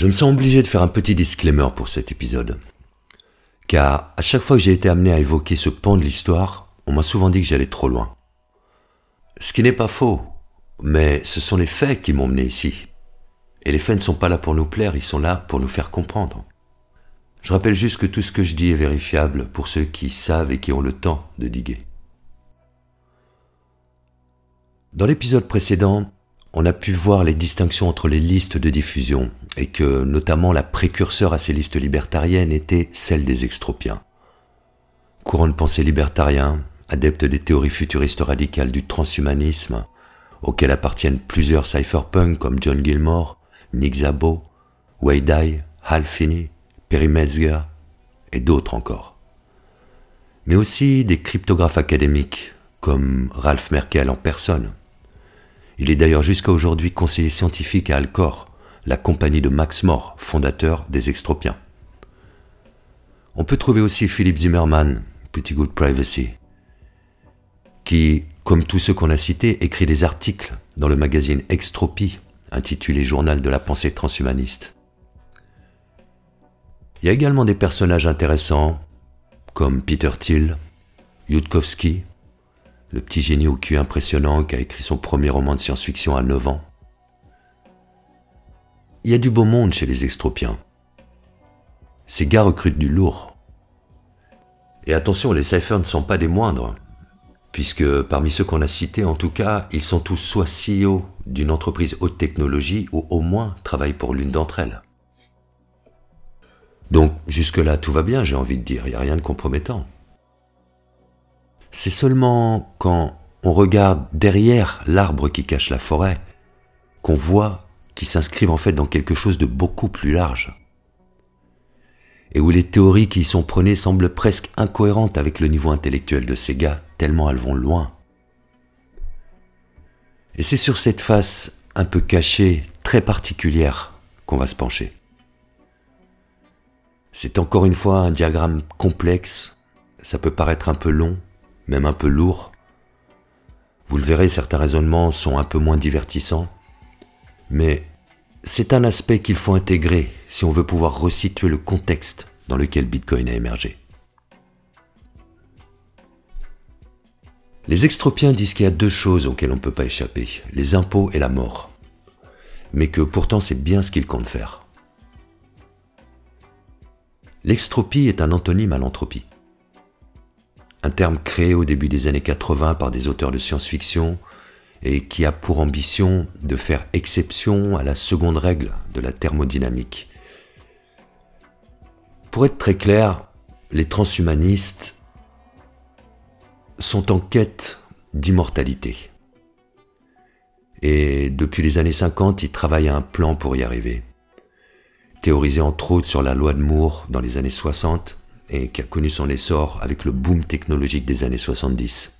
Je me sens obligé de faire un petit disclaimer pour cet épisode. Car à chaque fois que j'ai été amené à évoquer ce pan de l'histoire, on m'a souvent dit que j'allais trop loin. Ce qui n'est pas faux, mais ce sont les faits qui m'ont mené ici. Et les faits ne sont pas là pour nous plaire, ils sont là pour nous faire comprendre. Je rappelle juste que tout ce que je dis est vérifiable pour ceux qui savent et qui ont le temps de diguer. Dans l'épisode précédent, on a pu voir les distinctions entre les listes de diffusion et que notamment la précurseur à ces listes libertariennes était celle des extropiens. Courant de pensée libertarien, adepte des théories futuristes radicales du transhumanisme, auxquelles appartiennent plusieurs cypherpunks comme John Gilmore, Nick Szabo, Wade Hal Finney, Perry Metzger et d'autres encore. Mais aussi des cryptographes académiques comme Ralph Merkel en personne. Il est d'ailleurs jusqu'à aujourd'hui conseiller scientifique à Alcor, la compagnie de Max More, fondateur des Extropiens. On peut trouver aussi Philip Zimmerman, Pretty Good Privacy, qui, comme tous ceux qu'on a cités, écrit des articles dans le magazine Extropie, intitulé Journal de la pensée transhumaniste. Il y a également des personnages intéressants, comme Peter Thiel, Yudkowsky, le petit génie au cul impressionnant qui a écrit son premier roman de science-fiction à 9 ans. Il y a du beau monde chez les extropiens. Ces gars recrutent du lourd. Et attention, les cyphers ne sont pas des moindres, puisque parmi ceux qu'on a cités, en tout cas, ils sont tous soit CEO d'une entreprise haute technologie ou au moins travaillent pour l'une d'entre elles. Donc jusque-là, tout va bien, j'ai envie de dire, il n'y a rien de compromettant. C'est seulement quand on regarde derrière l'arbre qui cache la forêt qu'on voit qu'ils s'inscrivent en fait dans quelque chose de beaucoup plus large. Et où les théories qui y sont prônées semblent presque incohérentes avec le niveau intellectuel de ces gars, tellement elles vont loin. Et c'est sur cette face un peu cachée, très particulière, qu'on va se pencher. C'est encore une fois un diagramme complexe, ça peut paraître un peu long, même un peu lourd. Vous le verrez, certains raisonnements sont un peu moins divertissants, mais c'est un aspect qu'il faut intégrer si on veut pouvoir resituer le contexte dans lequel Bitcoin a émergé. Les extropiens disent qu'il y a deux choses auxquelles on ne peut pas échapper, les impôts et la mort, mais que pourtant c'est bien ce qu'ils comptent faire. L'extropie est un antonyme à l'entropie. Un terme créé au début des années 80 par des auteurs de science-fiction et qui a pour ambition de faire exception à la seconde règle de la thermodynamique. Pour être très clair, les transhumanistes sont en quête d'immortalité. Et depuis les années 50, ils travaillent à un plan pour y arriver théorisé entre autres sur la loi de Moore dans les années 60 et qui a connu son essor avec le boom technologique des années 70.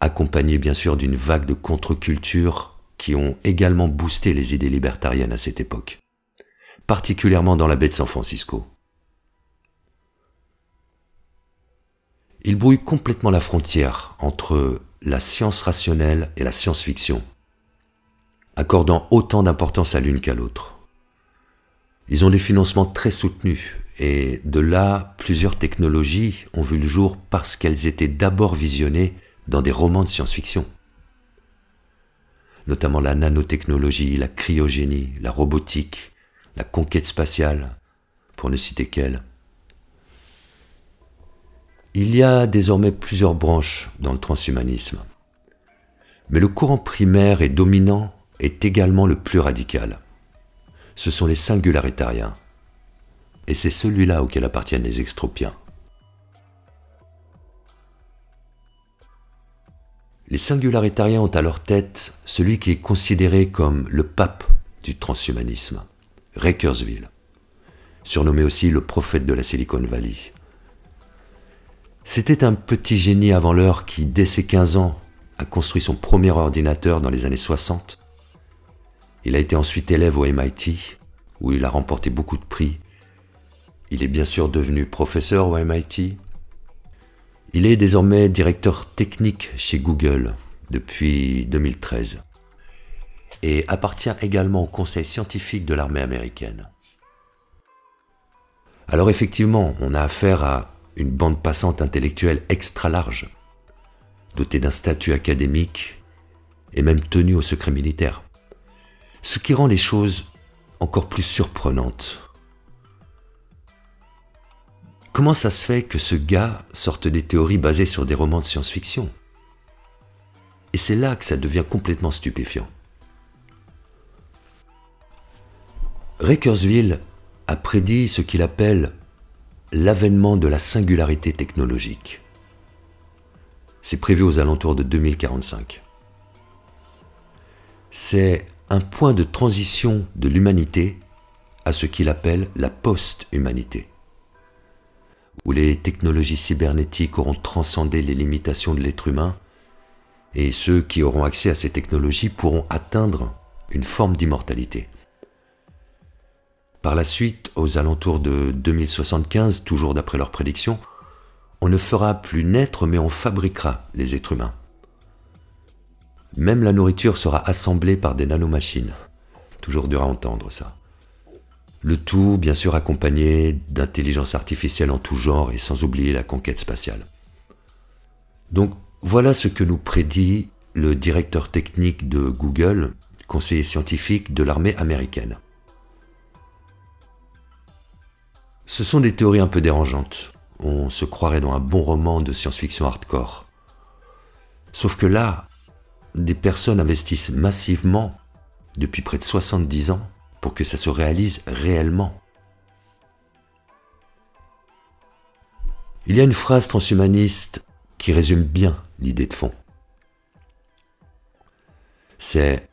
Accompagné bien sûr d'une vague de contre-culture qui ont également boosté les idées libertariennes à cette époque, particulièrement dans la baie de San Francisco. Il brouille complètement la frontière entre la science rationnelle et la science-fiction, accordant autant d'importance à l'une qu'à l'autre. Ils ont des financements très soutenus et de là, plusieurs technologies ont vu le jour parce qu'elles étaient d'abord visionnées dans des romans de science-fiction. Notamment la nanotechnologie, la cryogénie, la robotique, la conquête spatiale, pour ne citer qu'elles. Il y a désormais plusieurs branches dans le transhumanisme. Mais le courant primaire et dominant est également le plus radical ce sont les singularitariens. Et c'est celui-là auquel appartiennent les extropiens. Les singularitariens ont à leur tête celui qui est considéré comme le pape du transhumanisme, Kurzweil, surnommé aussi le prophète de la Silicon Valley. C'était un petit génie avant l'heure qui, dès ses 15 ans, a construit son premier ordinateur dans les années 60 il a été ensuite élève au MIT, où il a remporté beaucoup de prix. Il est bien sûr devenu professeur au MIT. Il est désormais directeur technique chez Google depuis 2013. et appartient également au conseil scientifique de l'armée américaine. Alors effectivement, on a affaire à une bande passante intellectuelle extra large, dotée d'un statut académique et même tenue au secret militaire. Ce qui rend les choses encore plus surprenantes. Comment ça se fait que ce gars sorte des théories basées sur des romans de science-fiction? Et c'est là que ça devient complètement stupéfiant. Kurzweil a prédit ce qu'il appelle l'avènement de la singularité technologique. C'est prévu aux alentours de 2045. C'est un point de transition de l'humanité à ce qu'il appelle la post-humanité, où les technologies cybernétiques auront transcendé les limitations de l'être humain, et ceux qui auront accès à ces technologies pourront atteindre une forme d'immortalité. Par la suite, aux alentours de 2075, toujours d'après leurs prédictions, on ne fera plus naître mais on fabriquera les êtres humains. Même la nourriture sera assemblée par des nanomachines. Toujours dur à entendre ça. Le tout, bien sûr, accompagné d'intelligence artificielle en tout genre et sans oublier la conquête spatiale. Donc voilà ce que nous prédit le directeur technique de Google, conseiller scientifique de l'armée américaine. Ce sont des théories un peu dérangeantes. On se croirait dans un bon roman de science-fiction hardcore. Sauf que là, des personnes investissent massivement depuis près de 70 ans pour que ça se réalise réellement. Il y a une phrase transhumaniste qui résume bien l'idée de fond. C'est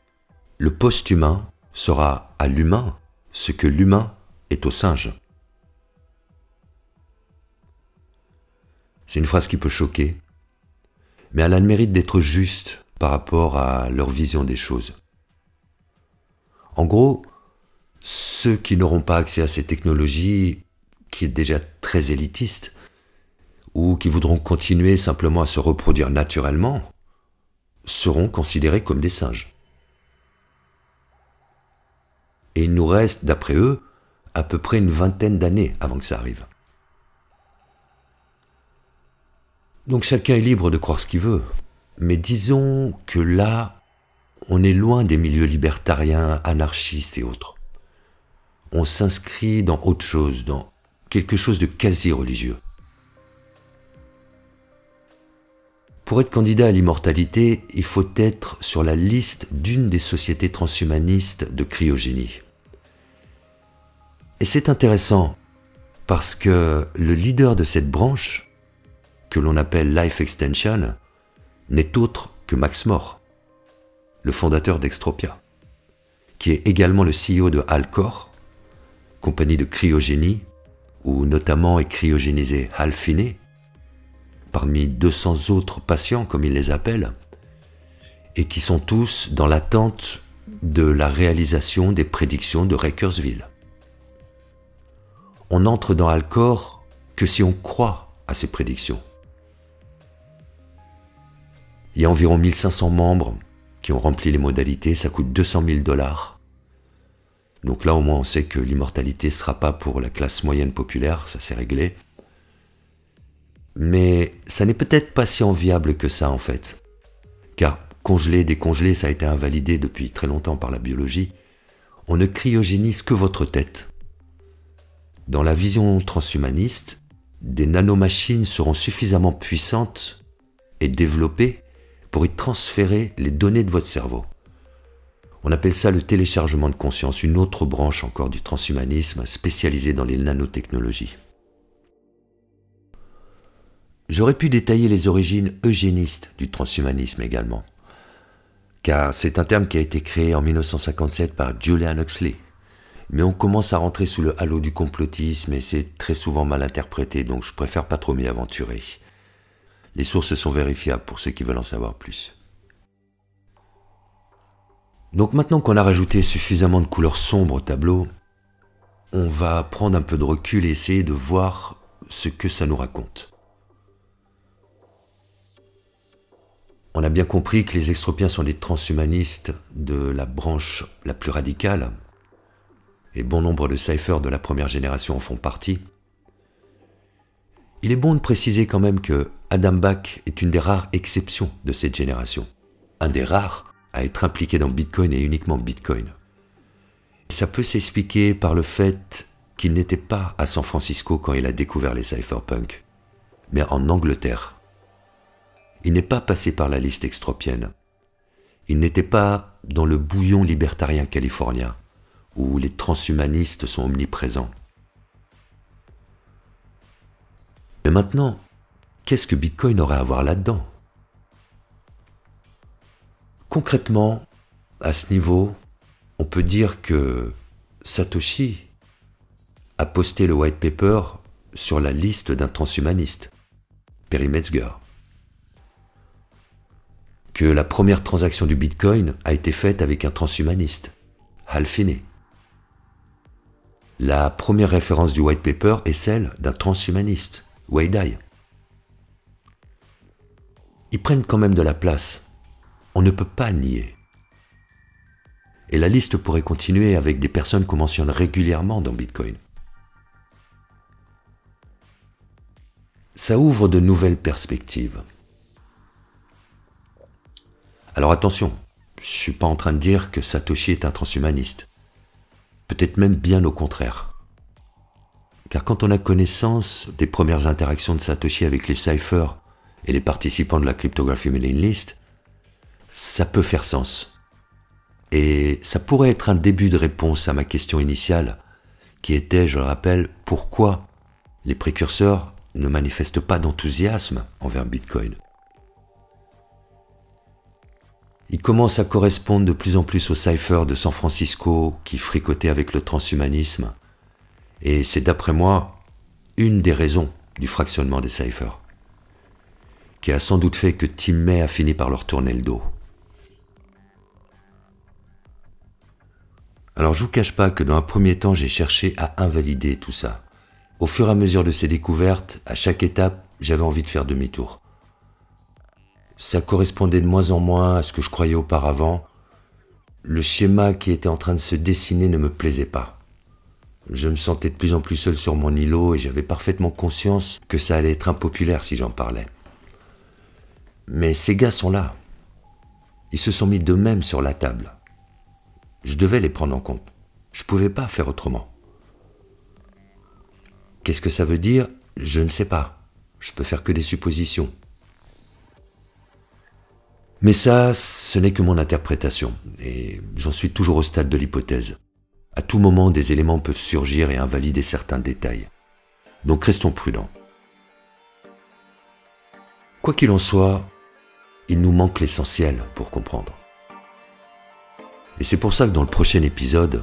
le post-humain sera à l'humain ce que l'humain est au singe. C'est une phrase qui peut choquer, mais elle a le mérite d'être juste par rapport à leur vision des choses. En gros, ceux qui n'auront pas accès à ces technologies, qui est déjà très élitiste, ou qui voudront continuer simplement à se reproduire naturellement, seront considérés comme des singes. Et il nous reste, d'après eux, à peu près une vingtaine d'années avant que ça arrive. Donc chacun est libre de croire ce qu'il veut. Mais disons que là, on est loin des milieux libertariens, anarchistes et autres. On s'inscrit dans autre chose, dans quelque chose de quasi religieux. Pour être candidat à l'immortalité, il faut être sur la liste d'une des sociétés transhumanistes de cryogénie. Et c'est intéressant parce que le leader de cette branche, que l'on appelle Life Extension n'est autre que Max More, le fondateur d'Extropia, qui est également le CEO de Alcor, compagnie de cryogénie, où notamment est cryogénisé Hal Finney, parmi 200 autres patients comme il les appelle, et qui sont tous dans l'attente de la réalisation des prédictions de Ray On n'entre dans Alcor que si on croit à ces prédictions. Il y a environ 1500 membres qui ont rempli les modalités, ça coûte 200 000 dollars. Donc là au moins on sait que l'immortalité ne sera pas pour la classe moyenne populaire, ça s'est réglé. Mais ça n'est peut-être pas si enviable que ça en fait. Car congeler, décongeler, ça a été invalidé depuis très longtemps par la biologie. On ne cryogénise que votre tête. Dans la vision transhumaniste, des nanomachines seront suffisamment puissantes et développées pour y transférer les données de votre cerveau. On appelle ça le téléchargement de conscience, une autre branche encore du transhumanisme spécialisée dans les nanotechnologies. J'aurais pu détailler les origines eugénistes du transhumanisme également, car c'est un terme qui a été créé en 1957 par Julian Huxley. Mais on commence à rentrer sous le halo du complotisme et c'est très souvent mal interprété, donc je préfère pas trop m'y aventurer. Les sources sont vérifiables pour ceux qui veulent en savoir plus. Donc maintenant qu'on a rajouté suffisamment de couleurs sombres au tableau, on va prendre un peu de recul et essayer de voir ce que ça nous raconte. On a bien compris que les extropiens sont des transhumanistes de la branche la plus radicale, et bon nombre de ciphers de la première génération en font partie. Il est bon de préciser quand même que Adam Back est une des rares exceptions de cette génération, un des rares à être impliqué dans Bitcoin et uniquement Bitcoin. Ça peut s'expliquer par le fait qu'il n'était pas à San Francisco quand il a découvert les cypherpunks, mais en Angleterre. Il n'est pas passé par la liste extropienne. Il n'était pas dans le bouillon libertarien californien, où les transhumanistes sont omniprésents. Mais maintenant, qu'est-ce que Bitcoin aurait à voir là-dedans? Concrètement, à ce niveau, on peut dire que Satoshi a posté le white paper sur la liste d'un transhumaniste, Perry Metzger. Que la première transaction du Bitcoin a été faite avec un transhumaniste, Hal Finney. La première référence du white paper est celle d'un transhumaniste, Wei Dai. Ils prennent quand même de la place. On ne peut pas nier. Et la liste pourrait continuer avec des personnes qu'on mentionne régulièrement dans Bitcoin. ça ouvre de nouvelles perspectives. Alors attention, je ne suis pas en train de dire que Satoshi est un transhumaniste. Peut-être même bien au contraire. Car quand on a connaissance des premières interactions de Satoshi avec les ciphers et les participants de la cryptographie mailing list, ça peut faire sens. Et ça pourrait être un début de réponse à ma question initiale, qui était, je le rappelle, pourquoi les précurseurs ne manifeste pas d'enthousiasme envers Bitcoin? Il commence à correspondre de plus en plus aux cyphers de San Francisco qui fricotaient avec le transhumanisme, et c'est d'après moi une des raisons du fractionnement des cyphers, qui a sans doute fait que Tim May a fini par leur tourner le dos. Alors je vous cache pas que dans un premier temps j'ai cherché à invalider tout ça. Au fur et à mesure de ces découvertes, à chaque étape, j'avais envie de faire demi-tour. Ça correspondait de moins en moins à ce que je croyais auparavant. Le schéma qui était en train de se dessiner ne me plaisait pas. Je me sentais de plus en plus seul sur mon îlot et j'avais parfaitement conscience que ça allait être impopulaire si j'en parlais. Mais ces gars sont là. Ils se sont mis d'eux-mêmes sur la table. Je devais les prendre en compte. Je ne pouvais pas faire autrement. Qu'est-ce que ça veut dire? Je ne sais pas. Je peux faire que des suppositions. Mais ça, ce n'est que mon interprétation, et j'en suis toujours au stade de l'hypothèse. À tout moment, des éléments peuvent surgir et invalider certains détails. Donc restons prudents. Quoi qu'il en soit, il nous manque l'essentiel pour comprendre. Et c'est pour ça que dans le prochain épisode,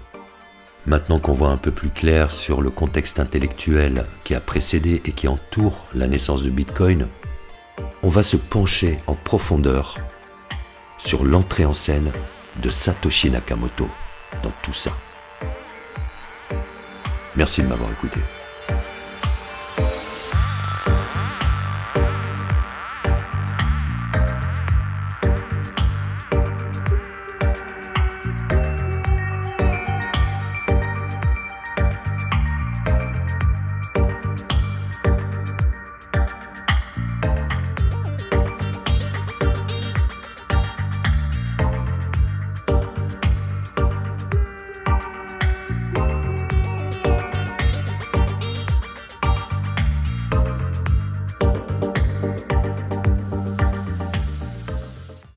Maintenant qu'on voit un peu plus clair sur le contexte intellectuel qui a précédé et qui entoure la naissance de Bitcoin, on va se pencher en profondeur sur l'entrée en scène de Satoshi Nakamoto dans tout ça. Merci de m'avoir écouté.